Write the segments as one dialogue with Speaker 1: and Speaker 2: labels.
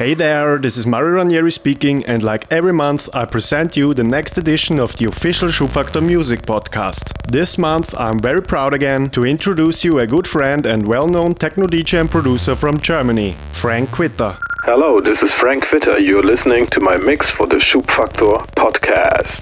Speaker 1: Hey there, this is Mario Ranieri speaking, and like every month, I present you the next edition of the official Schubfaktor Music podcast. This month, I'm very proud again to introduce you a good friend and well known techno DJ and producer from Germany, Frank Kvitta.
Speaker 2: Hello, this is Frank Kvitta. You're listening to my mix for the Schubfaktor podcast.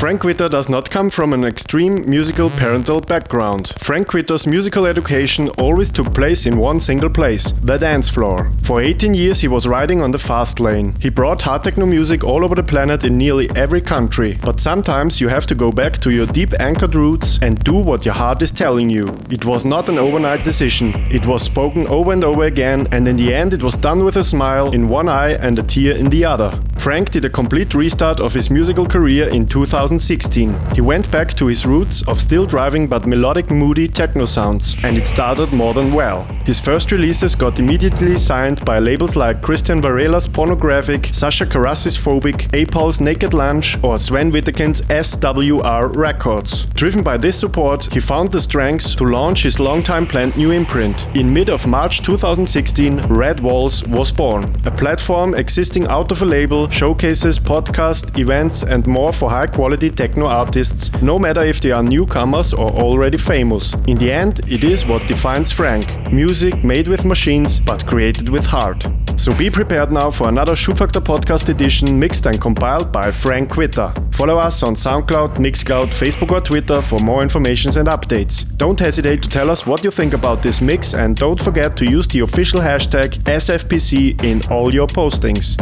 Speaker 1: Frank Kvitta does not come from an extreme musical parental background. Frank Kvitta's musical education always took place in one single place, the dance floor. For 18 years he was riding on the fast lane. He brought hard techno music all over the planet in nearly every country. But sometimes you have to go back to your deep anchored roots and do what your heart is telling you. It was not an overnight decision. It was spoken over and over again and in the end it was done with a smile smile in one eye and a tear in the other. Frank did a complete restart of his musical career in 2016. He went back to his roots of still driving but melodic moody techno sounds, and it started more than well. His first releases got immediately signed by labels like Christian Varela's Pornographic, Sasha Carassi's Phobiq, A.Paul's Naked Lunch, or Sven Wittekind's SWR Records. Driven by this support, he found the strength to launch his long-time planned new imprint. In mid of March 2016, Red Walls was born, a platform existing out of a label showcases, podcasts, events, and more for high quality techno artists, no matter if they are newcomers or already famous. In the end, it is what defines Frank music made with machines but created with heart. So be prepared now for another Schubfaktor podcast edition mixed and compiled by Frank Kvitta. Follow us on SoundCloud, Mixcloud, Facebook, or Twitter for more information and updates. Don't hesitate to tell us what you think about this mix and don't forget to use the official hashtag SFPC in all your postings.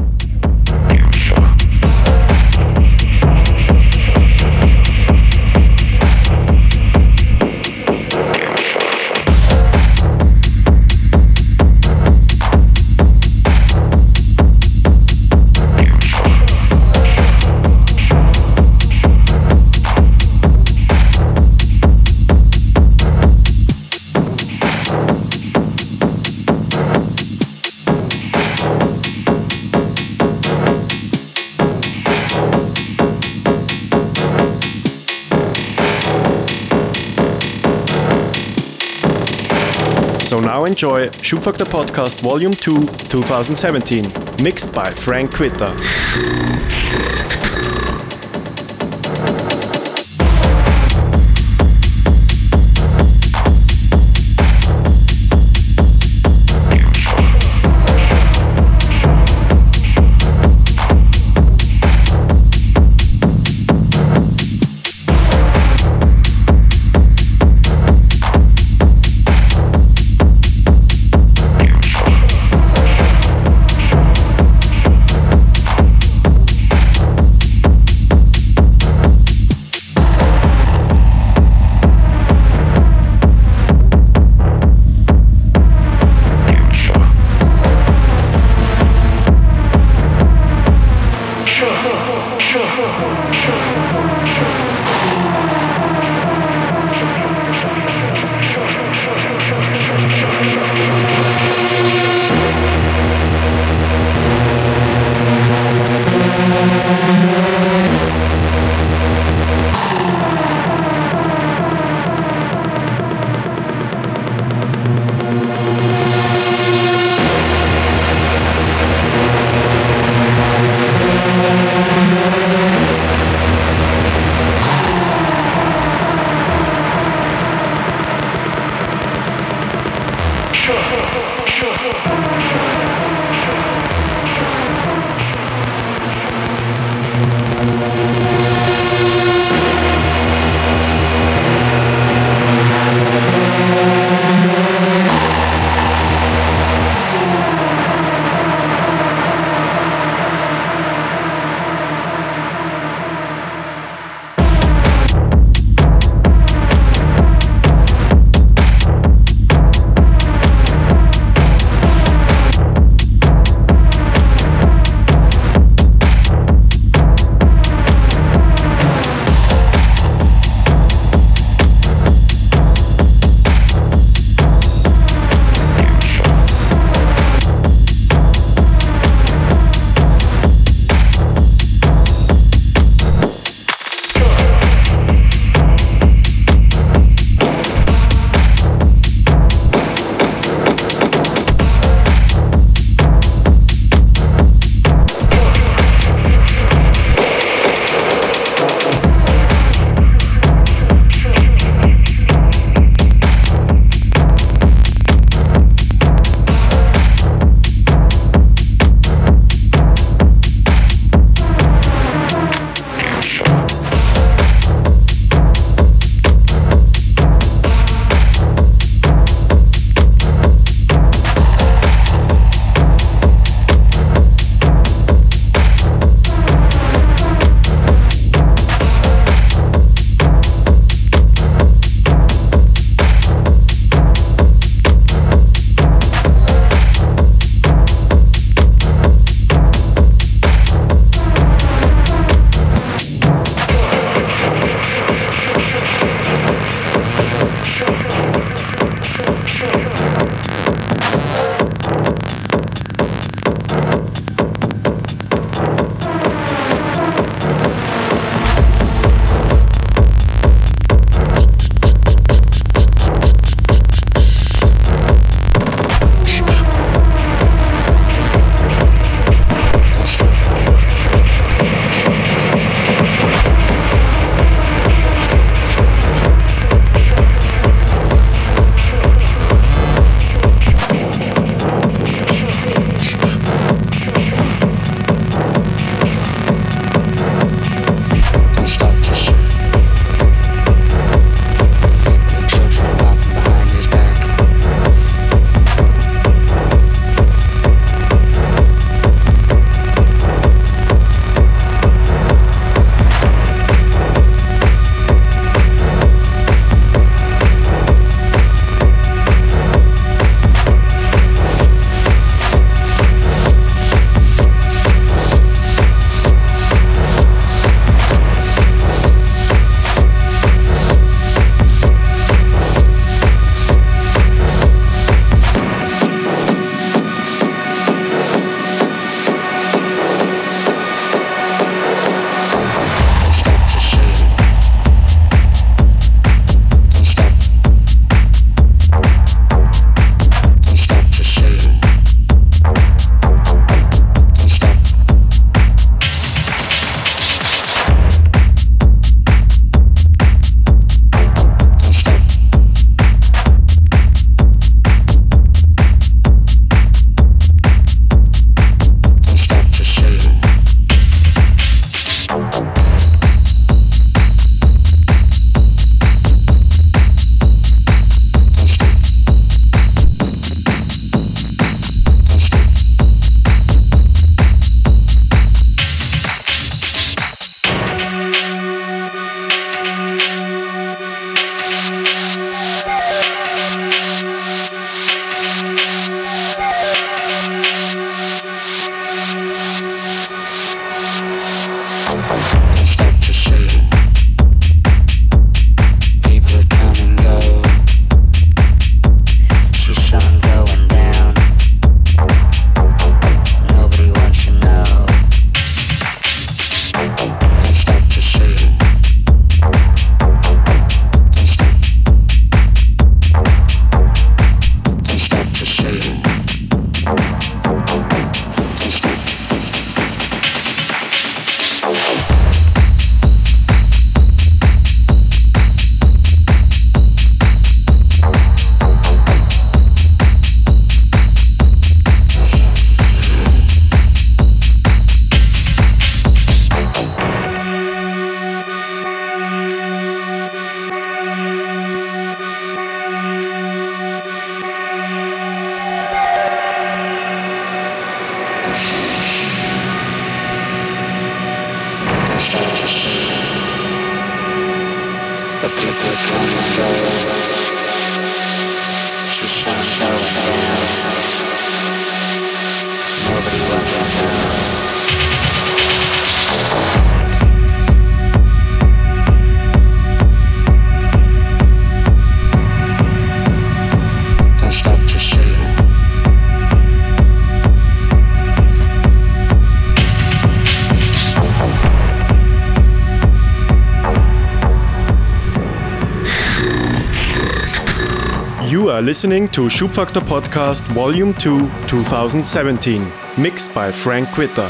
Speaker 1: Enjoy Schubfaktor Podcast Volume 2 2017, mixed by Frank
Speaker 3: Kvitta. Listening to Schubfaktor Podcast Volume 2 2017, mixed by Frank
Speaker 1: Kvitta.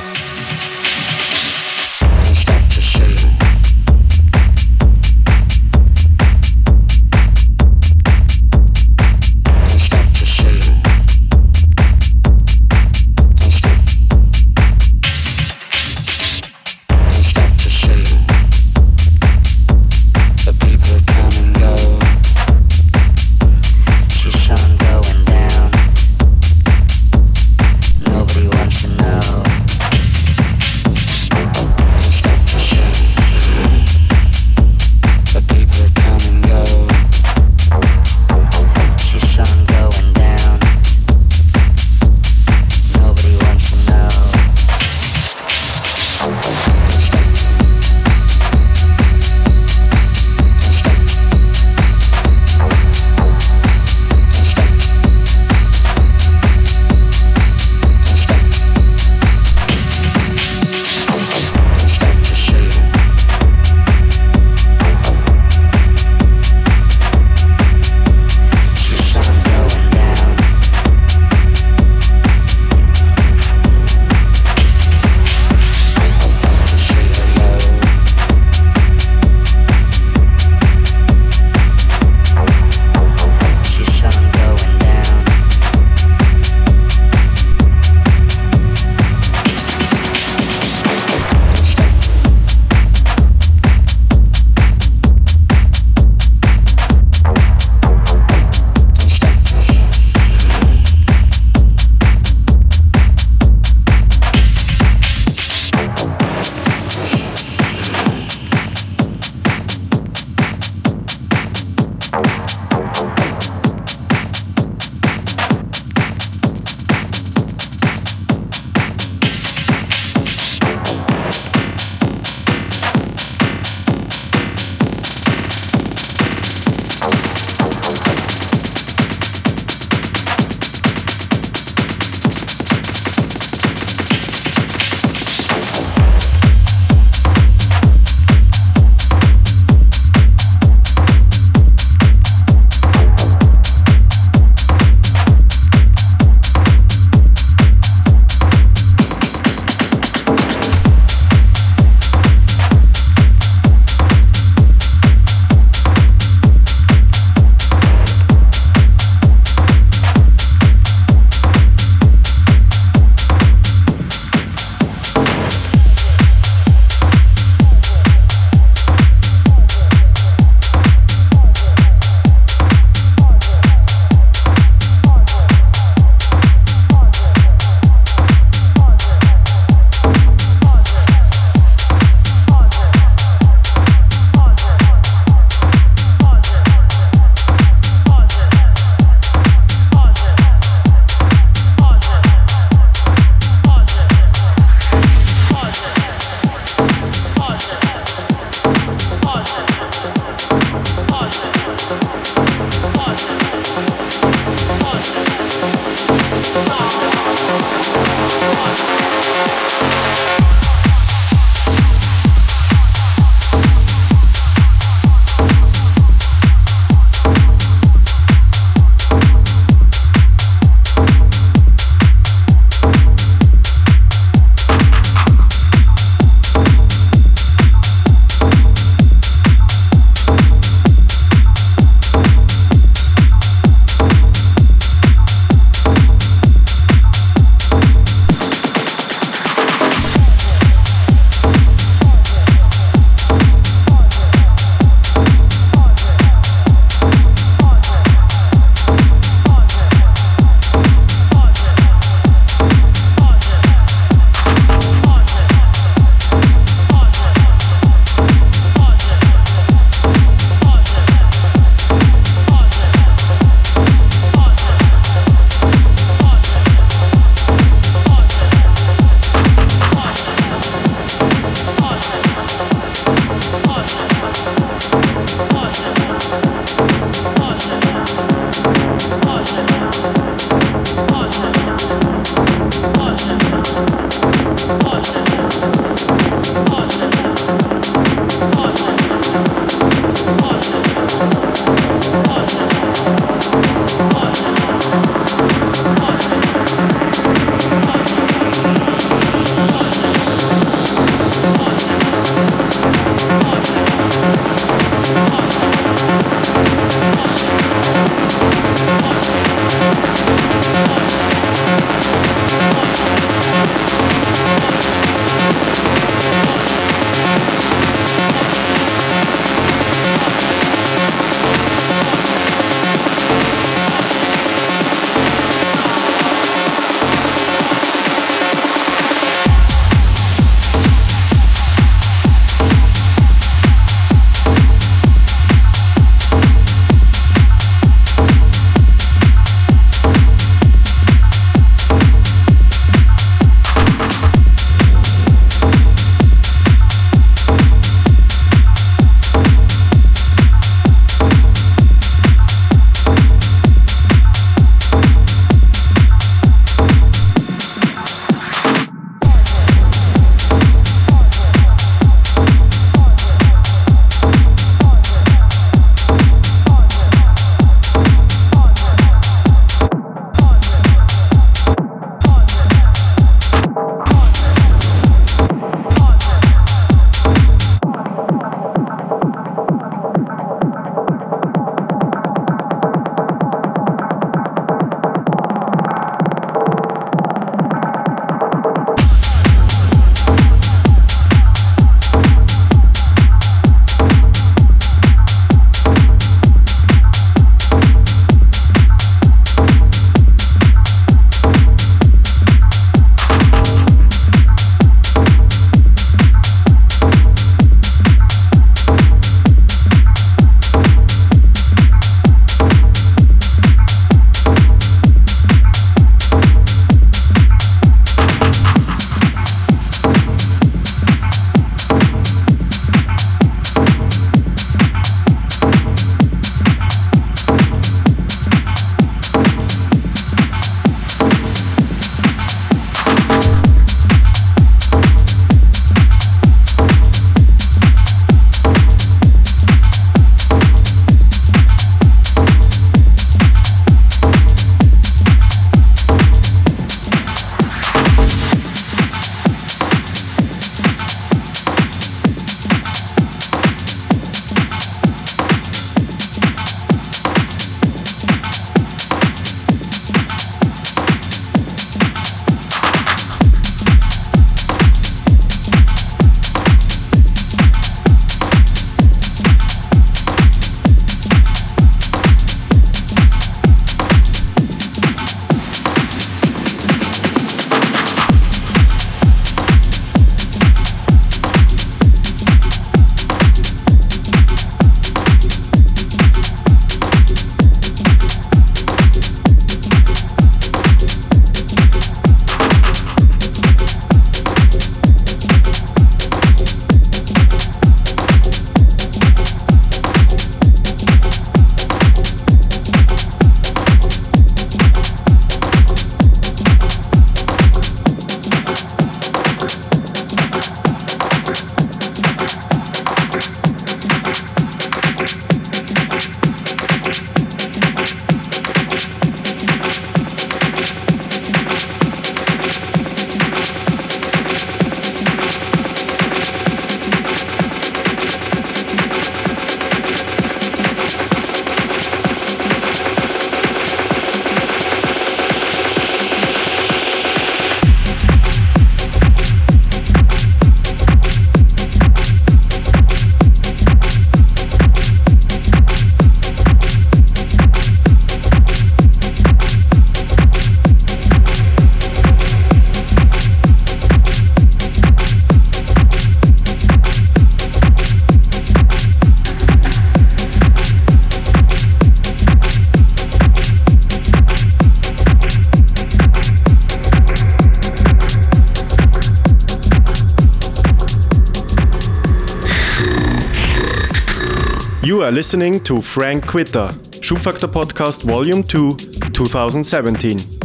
Speaker 1: Listening to Frank Kvitta, Schubfaktor Podcast Volume 2, 2017.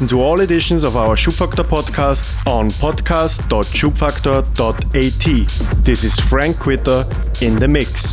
Speaker 1: Listen to all editions of our Schubfaktor podcast on podcast.schubfaktor.at. This is Frank Kvitta in the mix.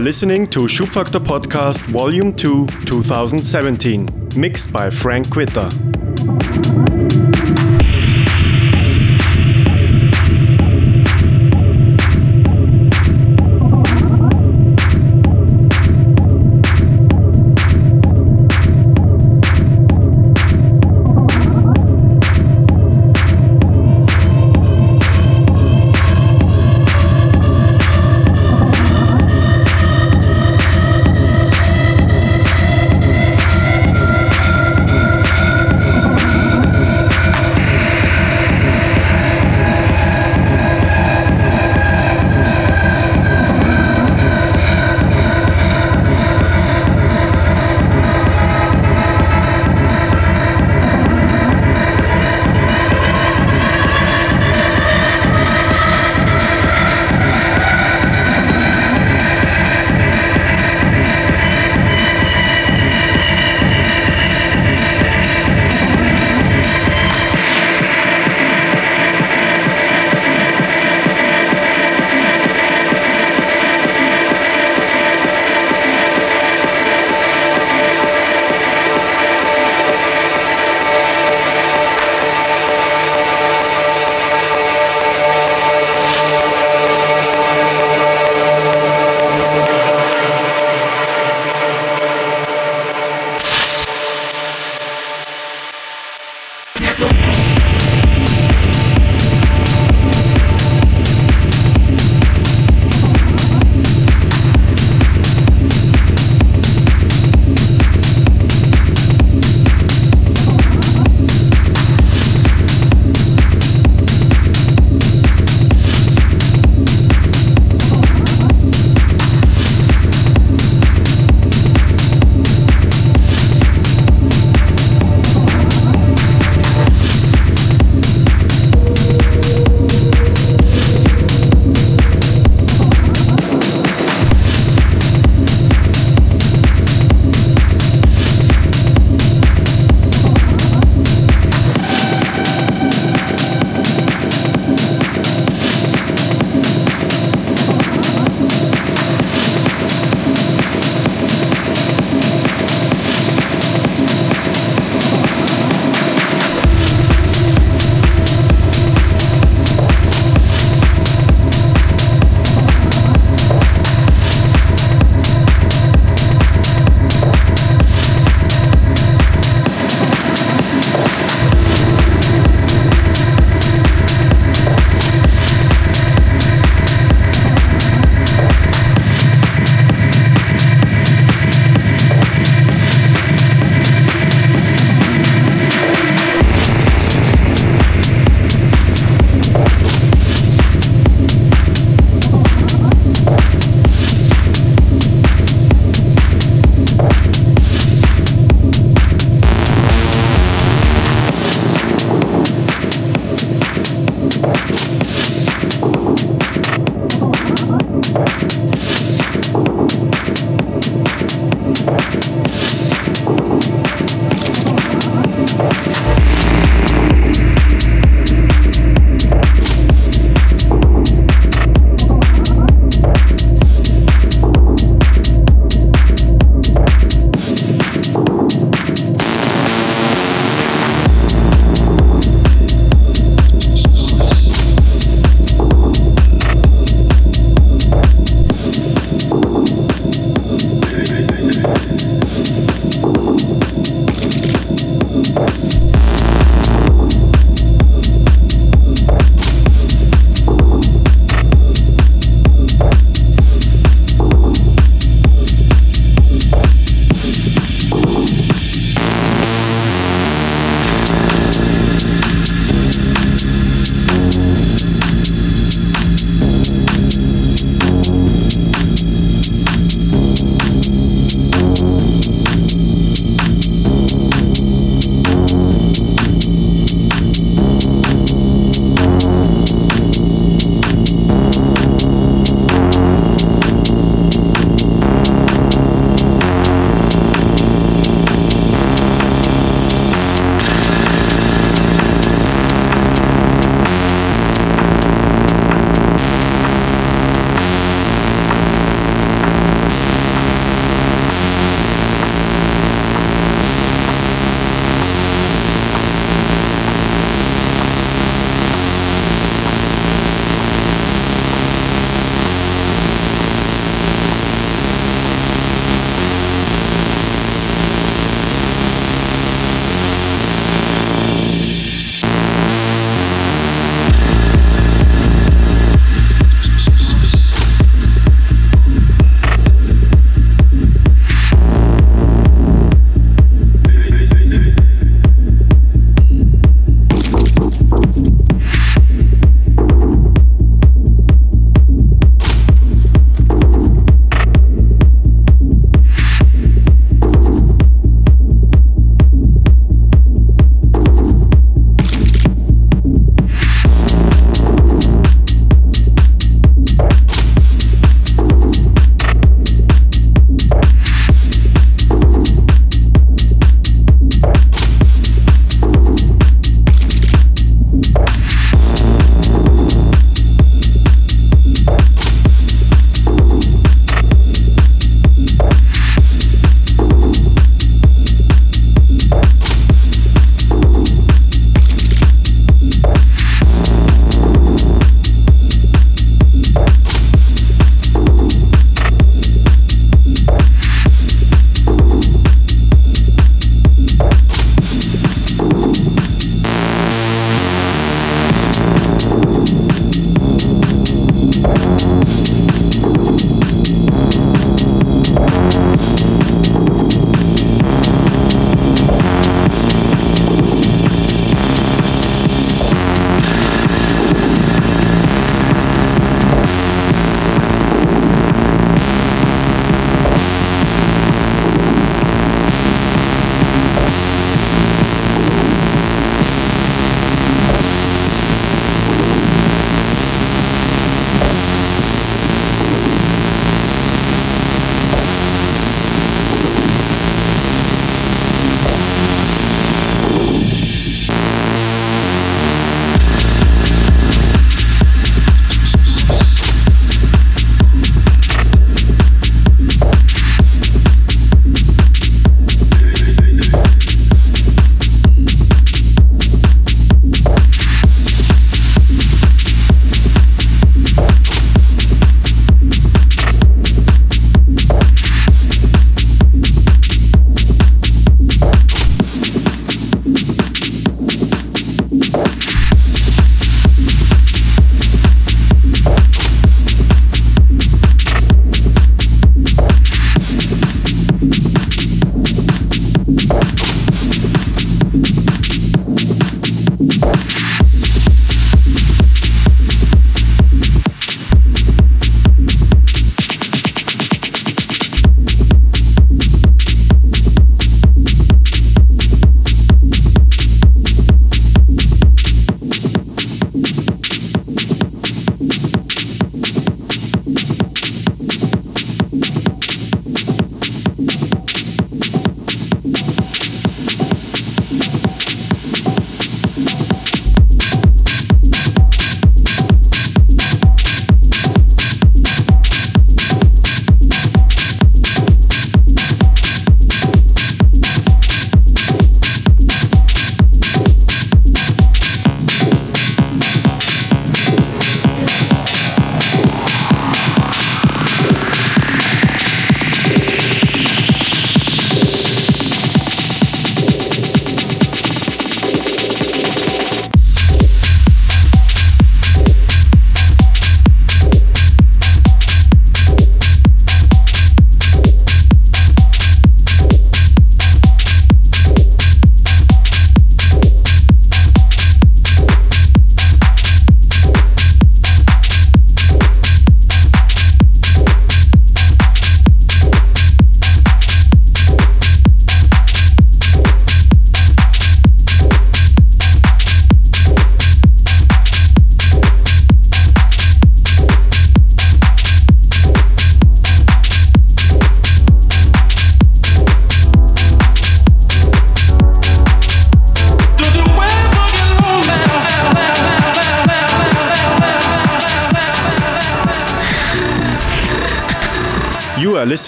Speaker 1: Are listening to Schubfaktor Podcast Volume 2 2017, mixed by Frank Kvitta.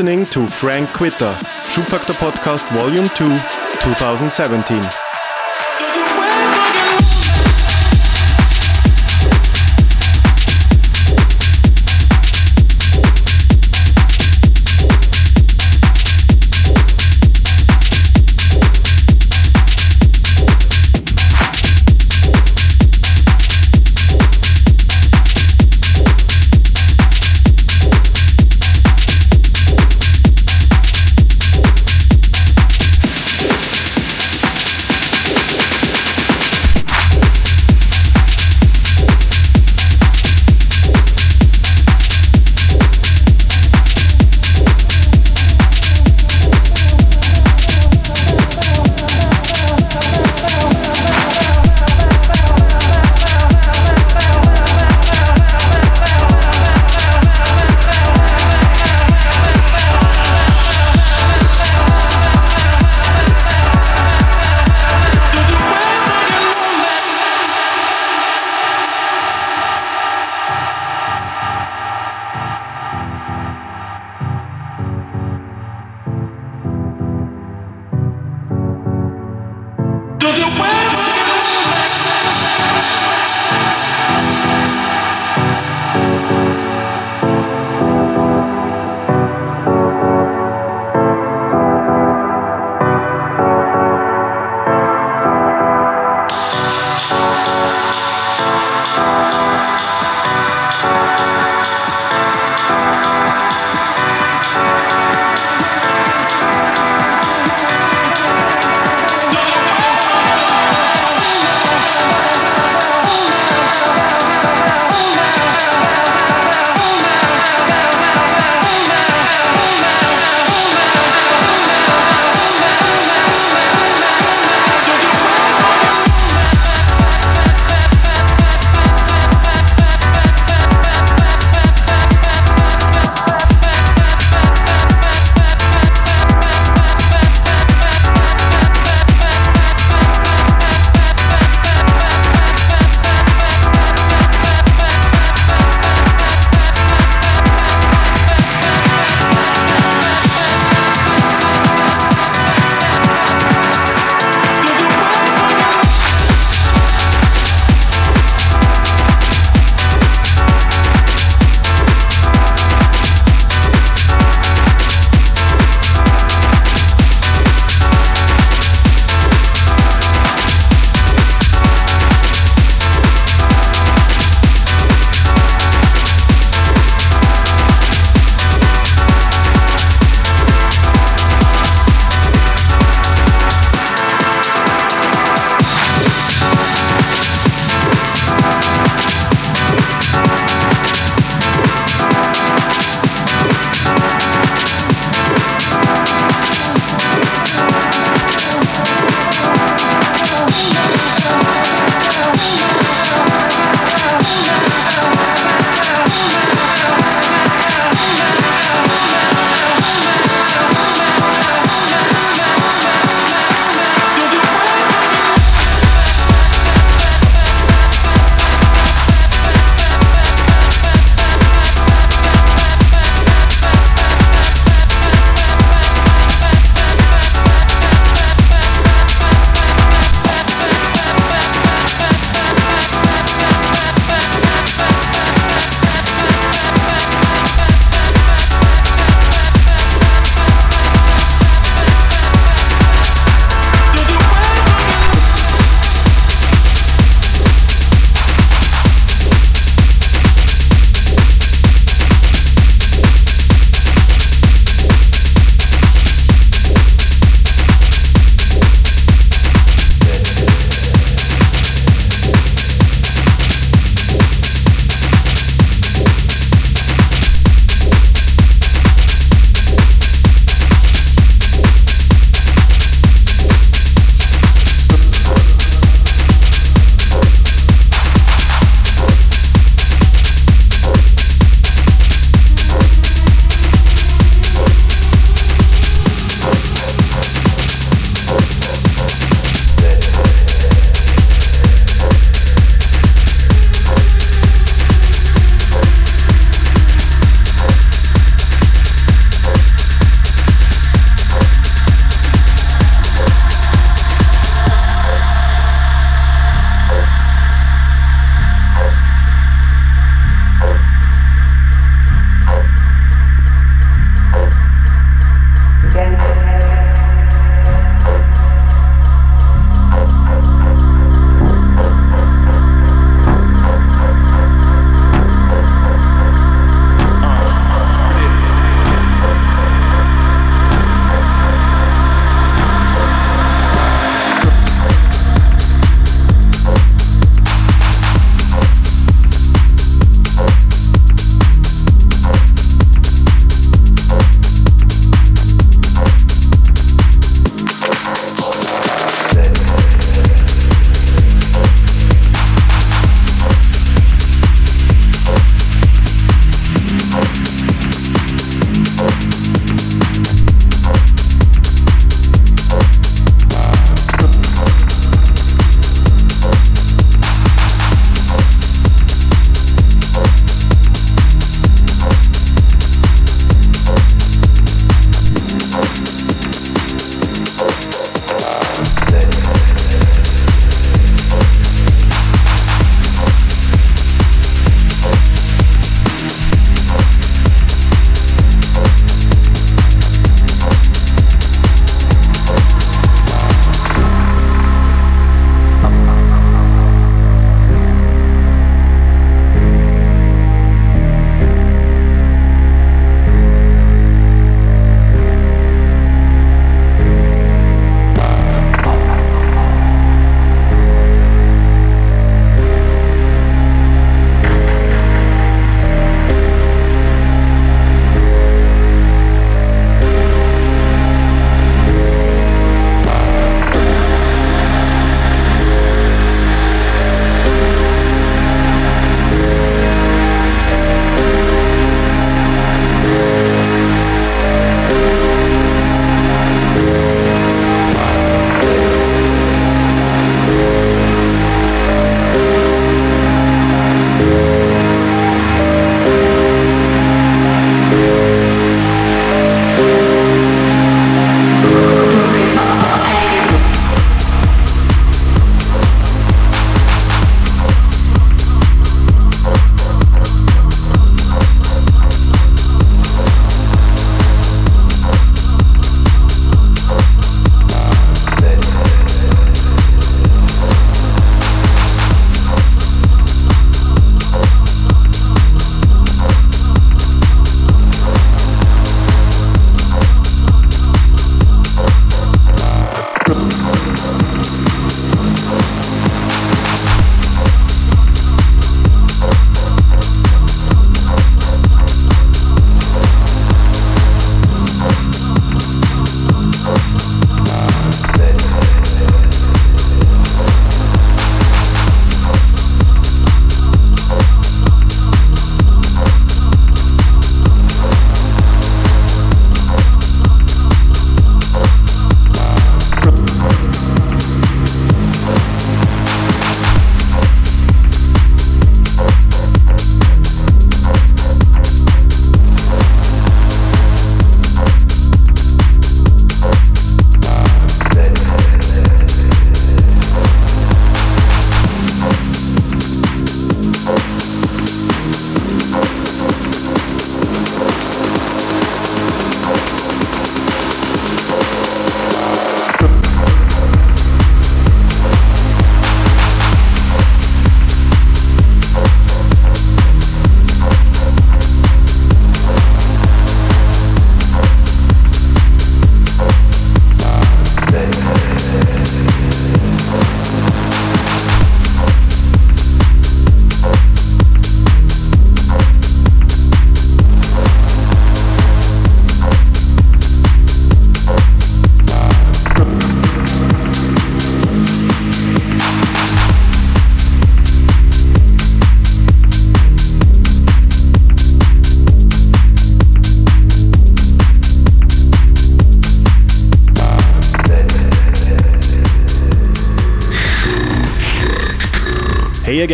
Speaker 1: Listening to Frank Kvitta, Schubfaktor Podcast Volume 2, 2017.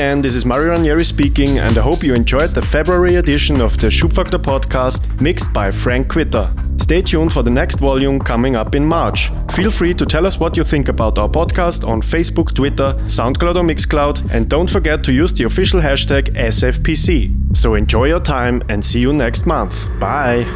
Speaker 1: Again, this is Mario Ranieri speaking, and I hope you enjoyed the February edition of the Schubfaktor podcast mixed by Frank Kvitta. Stay tuned for the next volume coming up in March. Feel free to tell us what you think about our podcast on Facebook, Twitter, SoundCloud, or Mixcloud, and don't forget to use the official hashtag SFPC. So enjoy your time and see you next month. Bye.